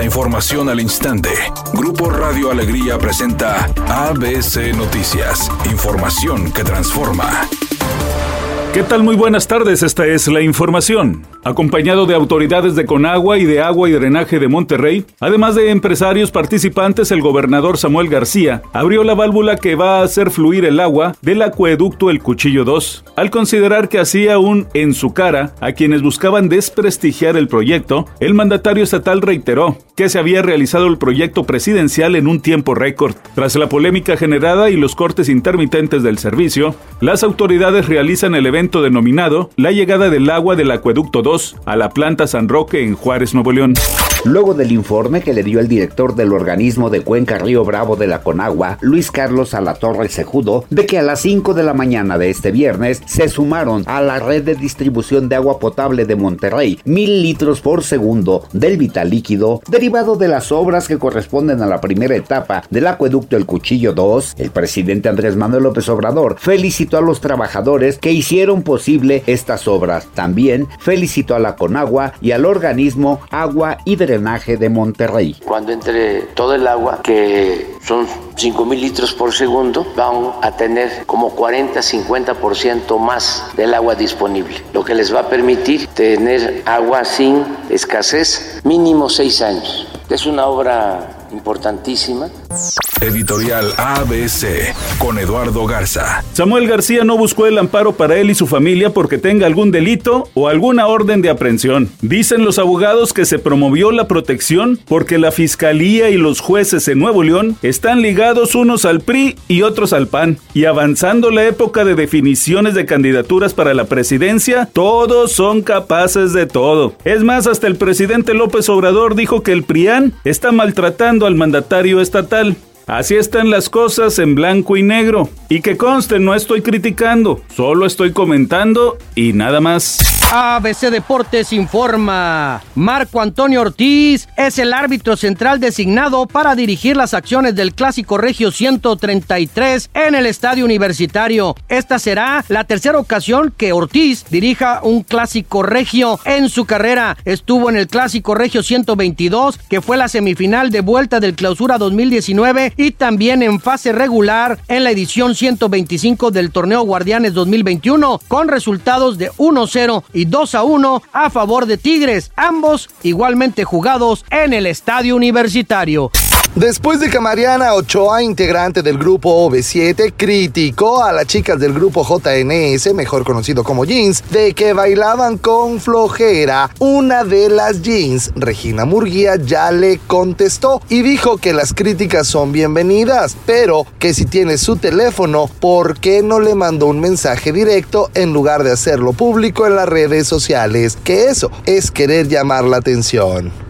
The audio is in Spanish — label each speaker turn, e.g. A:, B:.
A: La información al instante. Grupo Radio Alegría presenta ABC Noticias. Información que transforma.
B: ¿Qué tal? Muy buenas tardes, esta es la información. Acompañado de autoridades de Conagua y de Agua y Drenaje de Monterrey, además de empresarios participantes, el gobernador Samuel García abrió la válvula que va a hacer fluir el agua del acueducto El Cuchillo 2, al considerar que hacía un en su cara a quienes buscaban desprestigiar el proyecto, el mandatario estatal reiteró que se había realizado el proyecto presidencial en un tiempo récord. Tras la polémica generada y los cortes intermitentes del servicio, las autoridades realizan el evento denominado La llegada del agua del acueducto 2 a la planta San Roque en Juárez, Nuevo León.
C: Luego del informe que le dio el director del organismo de Cuenca Río Bravo de la Conagua, Luis Carlos Alatorre Sejudo, de que a las 5 de la mañana de este viernes se sumaron a la red de distribución de agua potable de Monterrey mil litros por segundo del vital líquido derivado de las obras que corresponden a la primera etapa del acueducto El Cuchillo 2. El presidente Andrés Manuel López Obrador felicitó a los trabajadores que hicieron posible estas obras. También felicitó a la Conagua y al organismo Agua y Drenaje de Monterrey.
D: Cuando entre todo el agua, que son 5 mil litros por segundo, van a tener como 40-50% más del agua disponible, lo que les va a permitir tener agua sin escasez mínimo 6 años. Es una obra importantísima.
A: Editorial ABC con Eduardo Garza.
B: Samuel García no buscó el amparo para él y su familia porque tenga algún delito o alguna orden de aprehensión. Dicen los abogados que se promovió la protección porque la fiscalía y los jueces en Nuevo León están ligados unos al PRI y otros al PAN. Y avanzando la época de definiciones de candidaturas para la presidencia, todos son capaces de todo. Es más, hasta el presidente López Obrador dijo que el PRIAN está maltratando al mandatario estatal. Así están las cosas en blanco y negro. Y que conste, no estoy criticando, solo estoy comentando y nada más.
E: ABC Deportes informa. Marco Antonio Ortiz es el árbitro central designado para dirigir las acciones del Clásico Regio 133 en el Estadio Universitario. Esta será la tercera ocasión que Ortiz dirija un Clásico Regio en su carrera. Estuvo en el Clásico Regio 122, que fue la semifinal de vuelta del Clausura 2019 y también en fase regular en la edición 125 del Torneo Guardianes 2021 con resultados de 1-0 y 2 a 1 a favor de Tigres, ambos igualmente jugados en el estadio universitario.
F: Después de que Mariana Ochoa, integrante del grupo OV7, criticó a las chicas del grupo JNS, mejor conocido como Jeans, de que bailaban con flojera, una de las Jeans, Regina Murguía, ya le contestó y dijo que las críticas son bienvenidas, pero que si tiene su teléfono, ¿por qué no le mandó un mensaje directo en lugar de hacerlo público en las redes sociales? Que eso es querer llamar la atención.